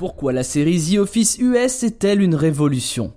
Pourquoi la série The Office US est-elle une révolution?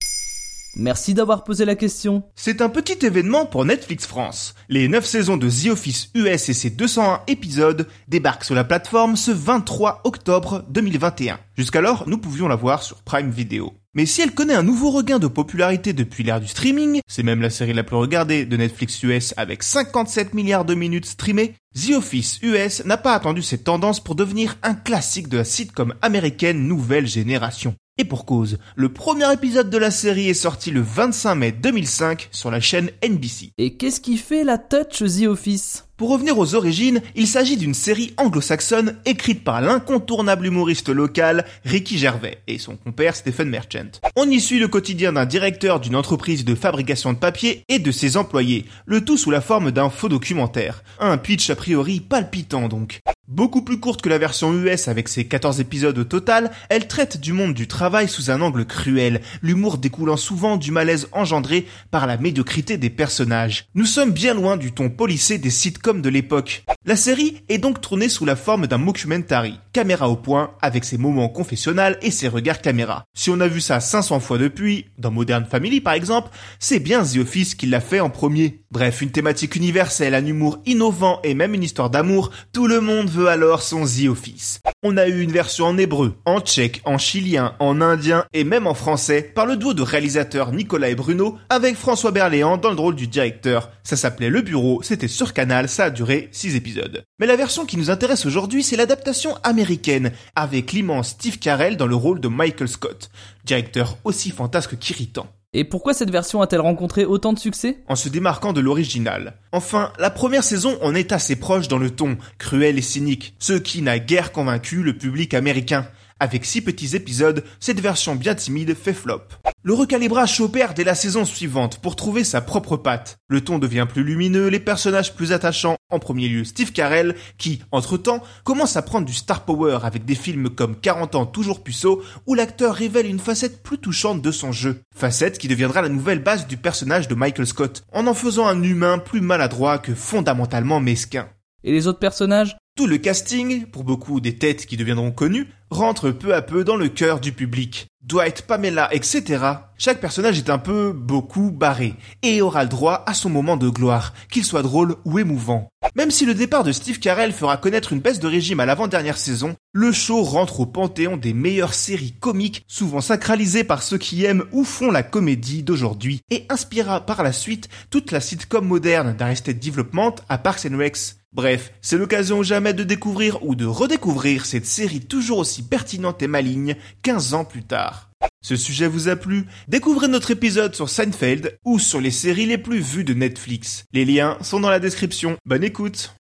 Merci d'avoir posé la question. C'est un petit événement pour Netflix France. Les 9 saisons de The Office US et ses 201 épisodes débarquent sur la plateforme ce 23 octobre 2021. Jusqu'alors, nous pouvions la voir sur Prime Video. Mais si elle connaît un nouveau regain de popularité depuis l'ère du streaming, c'est même la série la plus regardée de Netflix US avec 57 milliards de minutes streamées, The Office US n'a pas attendu cette tendance pour devenir un classique de la sitcom américaine nouvelle génération. Et pour cause, le premier épisode de la série est sorti le 25 mai 2005 sur la chaîne NBC. Et qu'est-ce qui fait la touch The Office? Pour revenir aux origines, il s'agit d'une série anglo-saxonne écrite par l'incontournable humoriste local Ricky Gervais et son compère Stephen Merchant. On y suit le quotidien d'un directeur d'une entreprise de fabrication de papier et de ses employés, le tout sous la forme d'un faux documentaire. Un pitch a priori palpitant donc. Beaucoup plus courte que la version US avec ses 14 épisodes au total, elle traite du monde du travail sous un angle cruel, l'humour découlant souvent du malaise engendré par la médiocrité des personnages. Nous sommes bien loin du ton policé des sitcoms de l'époque. La série est donc tournée sous la forme d'un mockumentary, caméra au point, avec ses moments confessionnels et ses regards caméra. Si on a vu ça 500 fois depuis, dans Modern Family par exemple, c'est bien The Office qui l'a fait en premier. Bref, une thématique universelle, un humour innovant et même une histoire d'amour, tout le monde veut alors son The Office. On a eu une version en hébreu, en tchèque, en chilien, en indien et même en français par le duo de réalisateurs Nicolas et Bruno avec François Berléand dans le rôle du directeur. Ça s'appelait Le Bureau, c'était sur Canal, ça a duré 6 épisodes. Mais la version qui nous intéresse aujourd'hui, c'est l'adaptation américaine avec l'immense Steve Carell dans le rôle de Michael Scott, directeur aussi fantasque qu'irritant. Et pourquoi cette version a-t-elle rencontré autant de succès? En se démarquant de l'original. Enfin, la première saison en est assez proche dans le ton, cruel et cynique, ce qui n'a guère convaincu le public américain. Avec six petits épisodes, cette version bien timide fait flop. Le recalibrage s'opère dès la saison suivante pour trouver sa propre patte. Le ton devient plus lumineux, les personnages plus attachants, en premier lieu Steve Carell, qui, entre-temps, commence à prendre du star power avec des films comme 40 ans toujours puceau, où l'acteur révèle une facette plus touchante de son jeu. Facette qui deviendra la nouvelle base du personnage de Michael Scott, en en faisant un humain plus maladroit que fondamentalement mesquin. Et les autres personnages? Tout le casting, pour beaucoup des têtes qui deviendront connues, rentre peu à peu dans le cœur du public. Dwight, Pamela, etc. Chaque personnage est un peu beaucoup barré et aura le droit à son moment de gloire, qu'il soit drôle ou émouvant. Même si le départ de Steve Carell fera connaître une baisse de régime à l'avant-dernière saison, le show rentre au panthéon des meilleures séries comiques, souvent sacralisées par ceux qui aiment ou font la comédie d'aujourd'hui, et inspira par la suite toute la sitcom moderne d'Arrested Development à Parks and Recs. Bref, c'est l'occasion ou de découvrir ou de redécouvrir cette série toujours aussi pertinente et maligne 15 ans plus tard. Ce sujet vous a plu? Découvrez notre épisode sur Seinfeld ou sur les séries les plus vues de Netflix. Les liens sont dans la description. Bonne écoute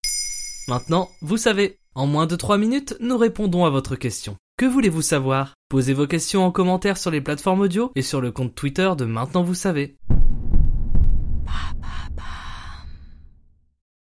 Maintenant, vous savez. En moins de 3 minutes, nous répondons à votre question. Que voulez-vous savoir? Posez vos questions en commentaire sur les plateformes audio et sur le compte Twitter de Maintenant vous savez.